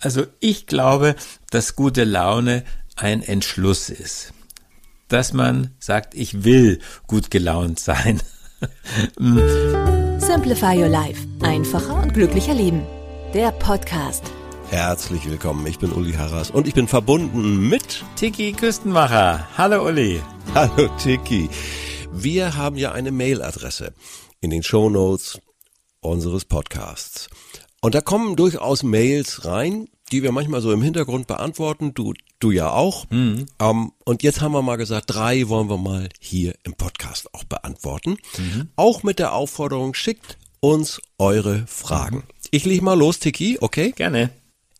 Also ich glaube, dass gute Laune ein Entschluss ist. Dass man sagt, ich will gut gelaunt sein. Simplify Your Life. Einfacher und glücklicher Leben. Der Podcast. Herzlich willkommen, ich bin Uli Harras und ich bin verbunden mit Tiki Küstenmacher. Hallo Uli. Hallo Tiki. Wir haben ja eine Mailadresse in den Show Notes unseres Podcasts. Und da kommen durchaus Mails rein, die wir manchmal so im Hintergrund beantworten. Du, du ja auch. Mhm. Um, und jetzt haben wir mal gesagt, drei wollen wir mal hier im Podcast auch beantworten. Mhm. Auch mit der Aufforderung, schickt uns eure Fragen. Mhm. Ich leg mal los, Tiki, okay? Gerne.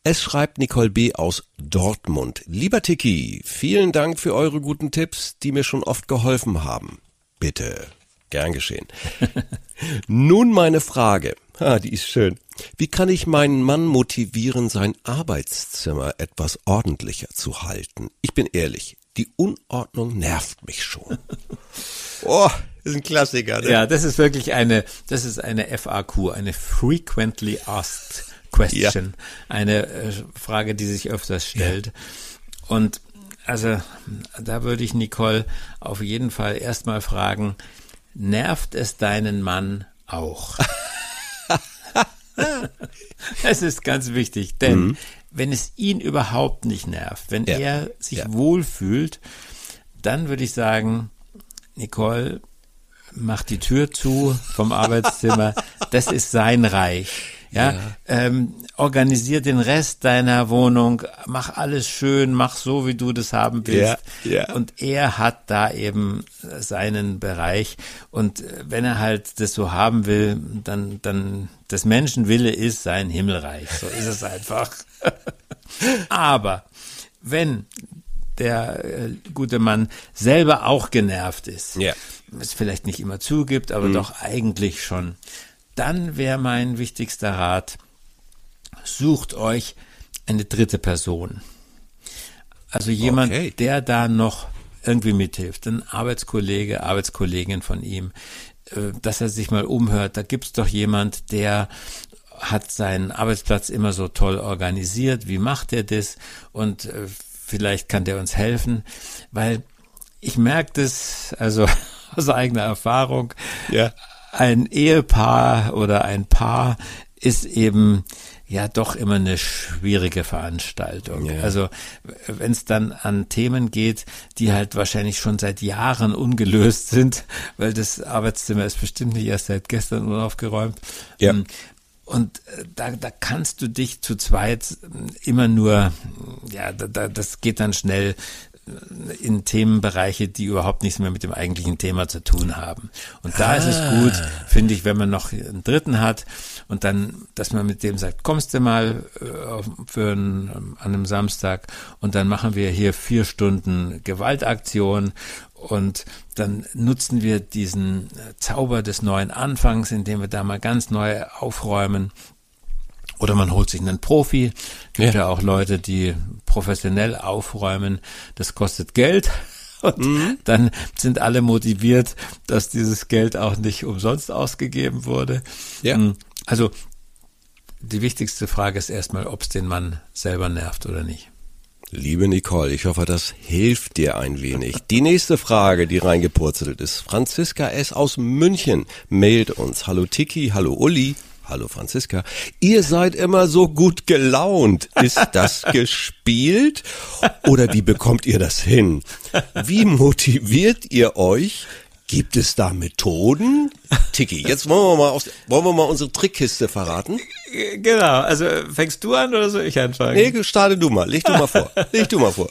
Es schreibt Nicole B. aus Dortmund. Lieber Tiki, vielen Dank für eure guten Tipps, die mir schon oft geholfen haben. Bitte. Gern geschehen. Nun meine Frage. Ah, die ist schön. Wie kann ich meinen Mann motivieren, sein Arbeitszimmer etwas ordentlicher zu halten? Ich bin ehrlich, die Unordnung nervt mich schon. Oh, das ist ein Klassiker. Ne? Ja, das ist wirklich eine, das ist eine FAQ, eine Frequently Asked Question, ja. eine äh, Frage, die sich öfters stellt. Ja. Und also da würde ich Nicole auf jeden Fall erstmal fragen, nervt es deinen Mann auch? Es ist ganz wichtig, denn mhm. wenn es ihn überhaupt nicht nervt, wenn ja. er sich ja. wohlfühlt, dann würde ich sagen, Nicole, mach die Tür zu vom Arbeitszimmer. Das ist sein Reich. Ja, ja. Ähm, organisier den Rest deiner Wohnung, mach alles schön, mach so, wie du das haben willst. Ja, ja. Und er hat da eben seinen Bereich. Und wenn er halt das so haben will, dann, dann, das Menschenwille ist sein Himmelreich. So ist es einfach. Aber wenn der äh, gute Mann selber auch genervt ist, ja. es vielleicht nicht immer zugibt, aber mhm. doch eigentlich schon, dann wäre mein wichtigster Rat, sucht euch eine dritte Person. Also jemand, okay. der da noch irgendwie mithilft, ein Arbeitskollege, Arbeitskollegin von ihm, äh, dass er sich mal umhört. Da gibt's doch jemand, der hat seinen Arbeitsplatz immer so toll organisiert. Wie macht er das? Und äh, vielleicht kann der uns helfen, weil ich merke das, also aus eigener Erfahrung, ja ein Ehepaar oder ein Paar ist eben ja doch immer eine schwierige Veranstaltung. Ja. Also wenn es dann an Themen geht, die halt wahrscheinlich schon seit Jahren ungelöst sind, weil das Arbeitszimmer ist bestimmt nicht erst seit gestern unaufgeräumt. Ja. Ähm, und äh, da, da kannst du dich zu zweit immer nur, ja, da, da, das geht dann schnell in Themenbereiche, die überhaupt nichts mehr mit dem eigentlichen Thema zu tun haben. Und da ah. ist es ah. gut, finde ich, wenn man noch einen Dritten hat und dann, dass man mit dem sagt, kommst du mal äh, für einen, an einem Samstag und dann machen wir hier vier Stunden Gewaltaktion und dann nutzen wir diesen Zauber des neuen Anfangs, indem wir da mal ganz neu aufräumen oder man holt sich einen Profi. Gibt ja. ja auch Leute, die professionell aufräumen. Das kostet Geld. Und mhm. dann sind alle motiviert, dass dieses Geld auch nicht umsonst ausgegeben wurde. Ja. Mm, also die wichtigste Frage ist erstmal, ob es den Mann selber nervt oder nicht. Liebe Nicole, ich hoffe, das hilft dir ein wenig. Die nächste Frage, die reingepurzelt ist. Franziska S. aus München mailt uns. Hallo Tiki, hallo Uli. Hallo Franziska. Ihr seid immer so gut gelaunt. Ist das gespielt? Oder wie bekommt ihr das hin? Wie motiviert ihr euch? Gibt es da Methoden? Tiki, jetzt wollen wir mal, aus, wollen wir mal unsere Trickkiste verraten? Genau, also fängst du an oder soll ich anfangen? Nee, starte du mal, leg du mal vor, leg du mal vor.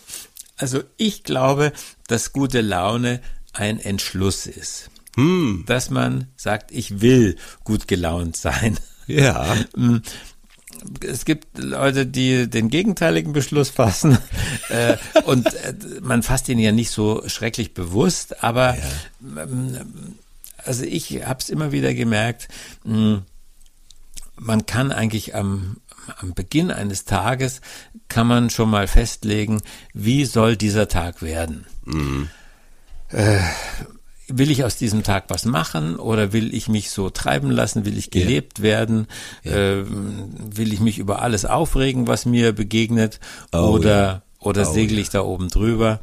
Also ich glaube, dass gute Laune ein Entschluss ist hm. dass man sagt, ich will gut gelaunt sein. Ja. Mm, es gibt Leute, die den gegenteiligen Beschluss fassen äh, und äh, man fasst ihn ja nicht so schrecklich bewusst, aber ja. ähm, also ich habe es immer wieder gemerkt, mh, mm, man kann eigentlich am am Beginn eines Tages kann man schon mal festlegen, wie soll dieser Tag werden. Mhm. Äh, will ich aus diesem Tag was machen oder will ich mich so treiben lassen? Will ich gelebt ja. werden? Ja. Äh, will ich mich über alles aufregen, was mir begegnet? Oh, oder, ja. oder oh, segel ich da oben drüber?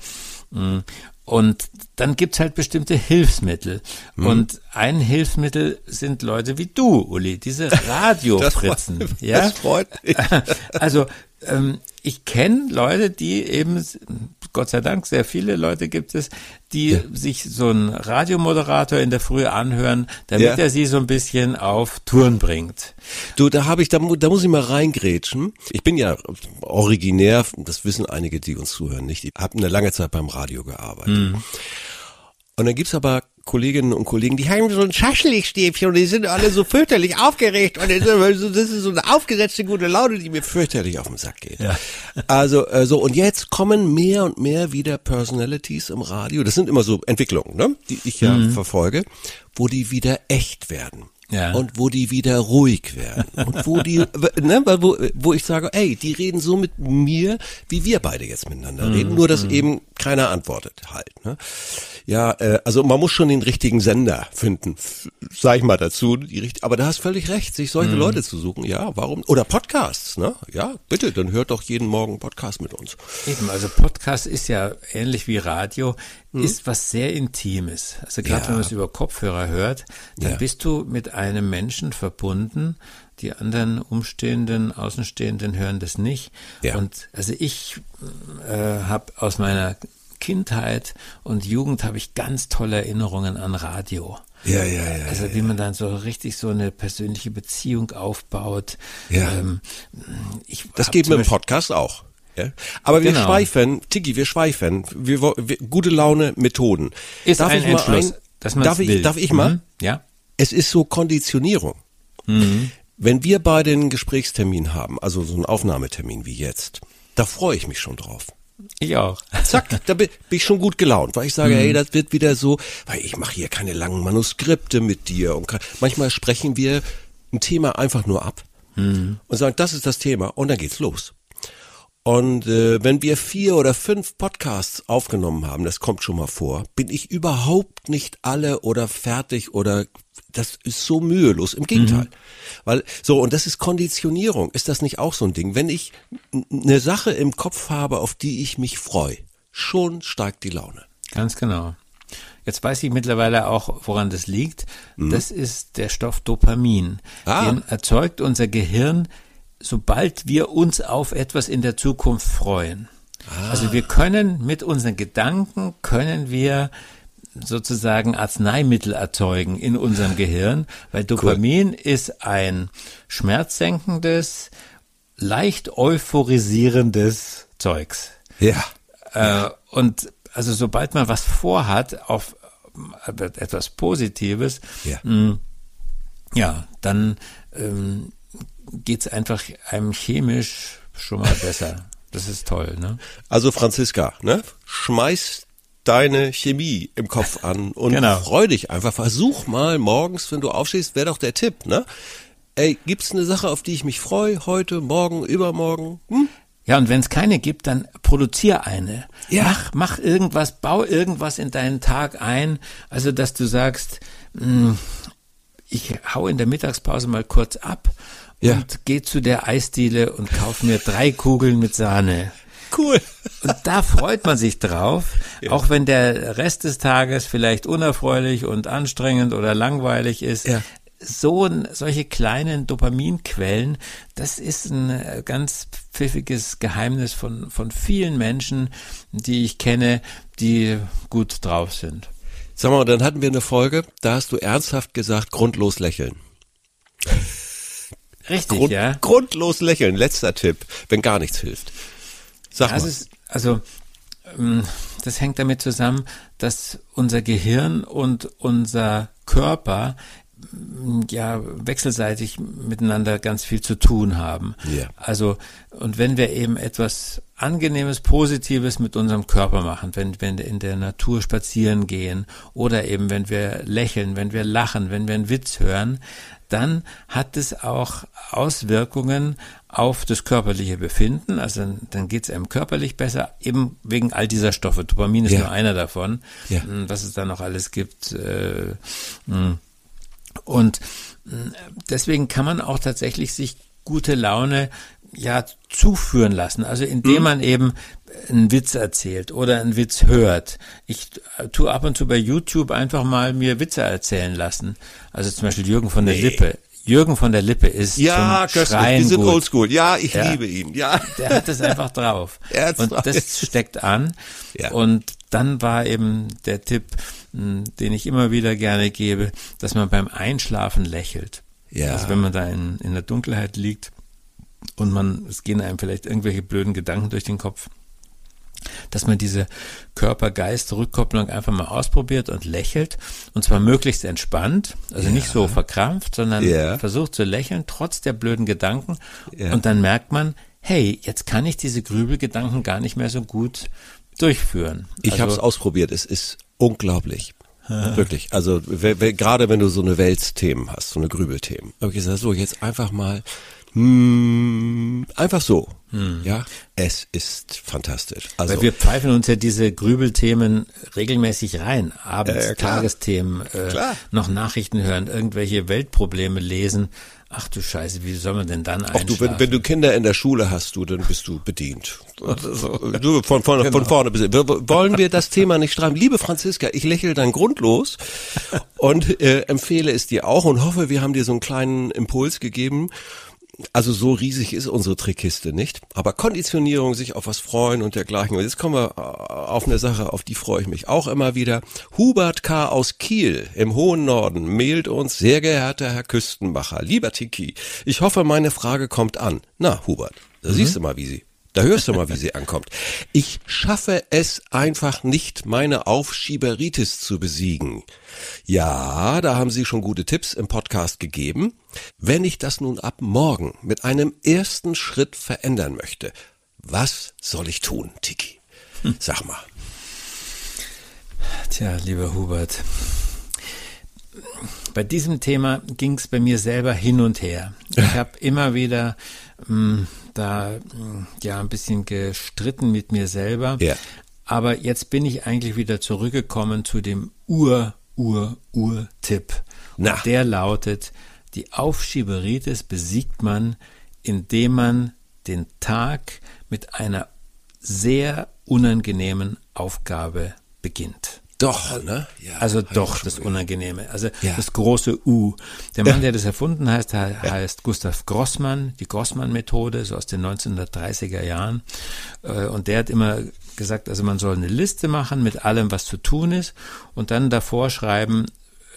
Mm. Und dann gibt's halt bestimmte Hilfsmittel. Hm. Und ein Hilfsmittel sind Leute wie du, Uli, diese Radiofritzen. Das freut, ja? das freut mich. Also ähm, ich kenne Leute, die eben, Gott sei Dank, sehr viele Leute gibt es, die ja. sich so einen Radiomoderator in der Früh anhören, damit ja. er sie so ein bisschen auf Touren bringt. Du, da habe ich, da, da muss ich mal reingrätschen. Ich bin ja originär, das wissen einige, die uns zuhören, nicht. Ich habe eine lange Zeit beim Radio gearbeitet. Mhm. Und dann gibt's aber Kolleginnen und Kollegen, die haben so ein Schaschlikstäbchen und die sind alle so fürchterlich aufgeregt und das ist so eine aufgesetzte gute Laune, die mir fürchterlich auf den Sack geht. Ja. Also äh, so und jetzt kommen mehr und mehr wieder Personalities im Radio. Das sind immer so Entwicklungen, ne, die ich ja mhm. verfolge, wo die wieder echt werden. Ja. Und wo die wieder ruhig werden. Und wo die, ne, wo, wo ich sage, ey, die reden so mit mir, wie wir beide jetzt miteinander reden, mhm. nur dass mhm. eben keiner antwortet halt. Ne? Ja, äh, also man muss schon den richtigen Sender finden, sag ich mal dazu. Die, aber da hast völlig recht, sich solche mhm. Leute zu suchen. Ja, warum? Oder Podcasts, ne? Ja, bitte, dann hört doch jeden Morgen Podcast mit uns. Eben, also Podcast ist ja ähnlich wie Radio, mhm. ist was sehr Intimes. Also gerade ja. wenn man es über Kopfhörer hört, dann ja. bist du mit einem Menschen verbunden, die anderen Umstehenden, Außenstehenden hören das nicht. Ja. Und also ich äh, habe aus meiner Kindheit und Jugend habe ich ganz tolle Erinnerungen an Radio. Ja, ja, ja. Also wie man dann so richtig so eine persönliche Beziehung aufbaut. Ja. Ähm, ich das geht mit dem Podcast auch. Ja? Aber wir genau. schweifen, Tiki, wir schweifen. Wir, wir, gute Laune Methoden. Ist darf ein ich Entschluss, mal ein, dass darf ich, darf ich mal? Mhm. Ja. Es ist so Konditionierung. Mhm. Wenn wir beide einen Gesprächstermin haben, also so einen Aufnahmetermin wie jetzt, da freue ich mich schon drauf. Ich auch. Zack, da bin ich schon gut gelaunt, weil ich sage, mhm. hey, das wird wieder so, weil ich mache hier keine langen Manuskripte mit dir und manchmal sprechen wir ein Thema einfach nur ab mhm. und sagen, das ist das Thema und dann geht's los. Und äh, wenn wir vier oder fünf Podcasts aufgenommen haben, das kommt schon mal vor, bin ich überhaupt nicht alle oder fertig oder das ist so mühelos. Im Gegenteil. Mhm. Weil, so, und das ist Konditionierung. Ist das nicht auch so ein Ding? Wenn ich eine Sache im Kopf habe, auf die ich mich freue, schon steigt die Laune. Ganz genau. Jetzt weiß ich mittlerweile auch, woran das liegt. Mhm. Das ist der Stoff Dopamin. Ah. Den erzeugt unser Gehirn, sobald wir uns auf etwas in der Zukunft freuen. Ah. Also wir können mit unseren Gedanken, können wir sozusagen Arzneimittel erzeugen in unserem Gehirn, weil Dopamin cool. ist ein schmerzsenkendes, leicht euphorisierendes Zeugs. Ja. Äh, und also sobald man was vorhat auf äh, etwas Positives, ja, mh, mm, ja dann ähm, geht es einfach einem chemisch schon mal besser. Das ist toll, ne? Also Franziska, ne? Schmeiß deine Chemie im Kopf an und genau. freu dich einfach. Versuch mal morgens, wenn du aufstehst, wäre doch der Tipp, ne? Ey, gibt's eine Sache, auf die ich mich freue, heute, morgen, übermorgen? Hm? Ja, und wenn es keine gibt, dann produzier eine. Ja. Mach, mach irgendwas, bau irgendwas in deinen Tag ein. Also, dass du sagst, mh, hm, ich hau in der Mittagspause mal kurz ab ja. und geh zu der Eisdiele und kauf mir drei Kugeln mit Sahne cool. Und da freut man sich drauf, ja. auch wenn der Rest des Tages vielleicht unerfreulich und anstrengend oder langweilig ist. Ja. So solche kleinen Dopaminquellen, das ist ein äh, ganz pfiffiges Geheimnis von, von vielen Menschen, die ich kenne, die gut drauf sind. Sag mal, dann hatten wir eine Folge, da hast du ernsthaft gesagt, grundlos lächeln. Richtig, Grund, ja. Grundlos lächeln, letzter Tipp, wenn gar nichts hilft. Sag das mal. Ist, also ähm, das hängt damit zusammen, dass unser Gehirn und unser Körper ja wechselseitig miteinander ganz viel zu tun haben. Ja. Also und wenn wir eben etwas angenehmes, positives mit unserem Körper machen, wenn wenn wir in der Natur spazieren gehen oder eben wenn wir lächeln, wenn wir lachen, wenn wir einen Witz hören, dann hat es auch Auswirkungen auf das körperliche Befinden. Also dann, dann geht es einem körperlich besser, eben wegen all dieser Stoffe. Dopamin ist Ja. nur einer davon, Ja. mh, was es da noch alles gibt. Äh, mh. und mh, deswegen kann man auch tatsächlich sich gute Laune ja zuführen lassen. Also indem man eben einen Witz erzählt oder einen Witz hört. Ich tue ab und zu bei YouTube einfach mal mir Witze erzählen lassen. Also zum Beispiel Jürgen von der Lippe. Jürgen von der Lippe ist Ja, zum. Schreien Wir sind gut. oldschool. Ja, ich Ja. liebe ihn. Ja. Der hat es einfach drauf. Und das steckt an. Ja. Und dann war eben der Tipp, mh, den ich immer wieder gerne gebe, dass man beim Einschlafen lächelt. Ja. Also wenn man da in, in der Dunkelheit liegt und man, es gehen einem vielleicht irgendwelche blöden Gedanken durch den Kopf, dass man diese Körper-Geist-Rückkopplung einfach mal ausprobiert und lächelt und zwar möglichst entspannt, also nicht so verkrampft, sondern Ja. versucht zu lächeln, trotz der blöden Gedanken Ja. und dann merkt man, hey, jetzt kann ich diese Grübelgedanken gar nicht mehr so gut durchführen. Ich also, habe es ausprobiert. Es ist unglaublich. Wirklich. Also gerade wenn du so eine Weltsthemen hast, so eine Grübelthemen. Habe ich gesagt, so jetzt einfach mal hm, einfach so. Ja, es ist fantastisch. Also Weil wir pfeifen uns ja diese Grübelthemen regelmäßig rein. Abends Äh, klar. Tagesthemen, äh, Klar. noch Nachrichten hören, irgendwelche Weltprobleme lesen. Ach du Scheiße, wie soll man denn dann einschlafen? du, wenn, wenn du Kinder in der Schule hast, du, dann bist du bedient. Du von, von, von vorne bis. Wollen wir das Thema nicht streifen? Liebe Franziska, ich lächle dann grundlos und äh, empfehle es dir auch und hoffe, wir haben dir so einen kleinen Impuls gegeben. Also so riesig ist unsere Trickkiste nicht, aber Konditionierung, sich auf was freuen und dergleichen. Und jetzt kommen wir äh, auf eine Sache, auf die freue ich mich auch immer wieder. Hubert K. aus Kiel im hohen Norden mailt uns, sehr geehrter Herr Küstenmacher, lieber Tiki, ich hoffe, meine Frage kommt an. Na, Hubert, da siehst du mal, wie sie da hörst du mal, wie sie ankommt. Ich schaffe es einfach nicht, meine Aufschieberitis zu besiegen. Ja, da haben Sie schon gute Tipps im Podcast gegeben. Wenn ich das nun ab morgen mit einem ersten Schritt verändern möchte, was soll ich tun, Tiki? Sag mal. Tja, lieber Hubert, bei diesem Thema ging es bei mir selber hin und her. Ich habe immer wieder da mh, ja ein bisschen gestritten mit mir selber. Ja. Aber jetzt bin ich eigentlich wieder zurückgekommen zu dem Ur, Ur, Ur-Tipp. Und Na. der lautet, die Aufschieberitis besiegt man, indem man den Tag mit einer sehr unangenehmen Aufgabe beginnt. Doch, ne? Ja, Also doch das gehört. Unangenehme. Also Ja. das große U. Der Mann, der das erfunden heißt, he- heißt Gustav Grossmann, die Grossmann-Methode, so aus den 1930er Jahren. Äh, Und der hat immer gesagt, also man soll eine Liste machen mit allem, was zu tun ist und dann davor schreiben,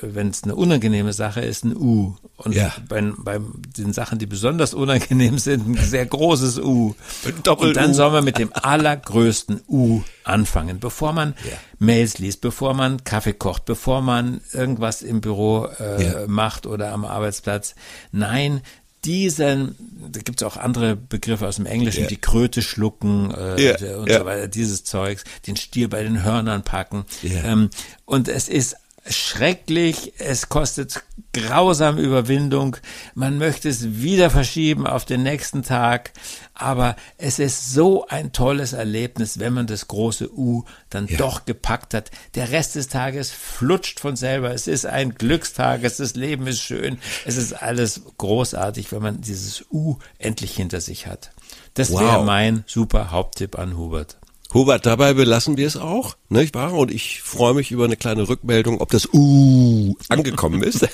wenn es eine unangenehme Sache ist, ein U. Und Ja. bei, bei den Sachen, die besonders unangenehm sind, ein sehr großes U. Ein Doppel-U. Und dann soll man mit dem allergrößten U anfangen, bevor man Ja. Mails liest, bevor man Kaffee kocht, bevor man irgendwas im Büro äh, Ja. macht oder am Arbeitsplatz. Nein, diesen, da gibt's auch andere Begriffe aus dem Englischen, Ja. die Kröte schlucken äh, Ja, und ja. so weiter, dieses Zeugs, den Stier bei den Hörnern packen. Ähm, und es ist schrecklich, es kostet grausam Überwindung, man möchte es wieder verschieben auf den nächsten Tag, aber es ist so ein tolles Erlebnis, wenn man das große U dann Ja. doch gepackt hat. Der Rest des Tages flutscht von selber, es ist ein Glückstag, es, das Leben ist schön, es ist alles großartig, wenn man dieses U endlich hinter sich hat. Das Wow. wäre mein super Haupttipp an Hubert. Hubert, dabei belassen wir es auch, nicht wahr? Und ich freue mich über eine kleine Rückmeldung, ob das Uh angekommen ist.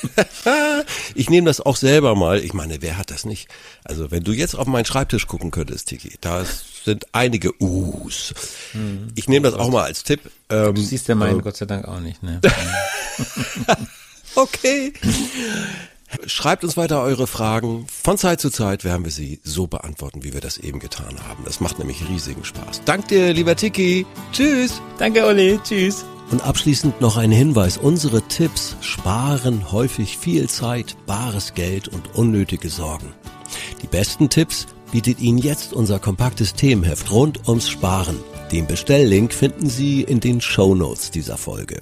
ich nehme das auch selber mal. Ich meine, wer hat das nicht? Also wenn du jetzt auf meinen Schreibtisch gucken könntest, Tiki, da sind einige U's. Ich nehme das auch mal als Tipp. Ähm, Du siehst ja meinen Gott sei Dank auch nicht, ne? Okay. Schreibt uns weiter eure Fragen. Von Zeit zu Zeit werden wir sie so beantworten, wie wir das eben getan haben. Das macht nämlich riesigen Spaß. Dank dir, lieber Tiki. Tschüss. Danke, Olli. Tschüss. Und abschließend noch ein Hinweis. Unsere Tipps sparen häufig viel Zeit, bares Geld und unnötige Sorgen. Die besten Tipps bietet Ihnen jetzt unser kompaktes Themenheft rund ums Sparen. Den Bestelllink finden Sie in den Show Notes dieser Folge.